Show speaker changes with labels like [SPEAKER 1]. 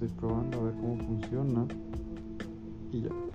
[SPEAKER 1] estoy probando a ver cómo funciona. Y ya.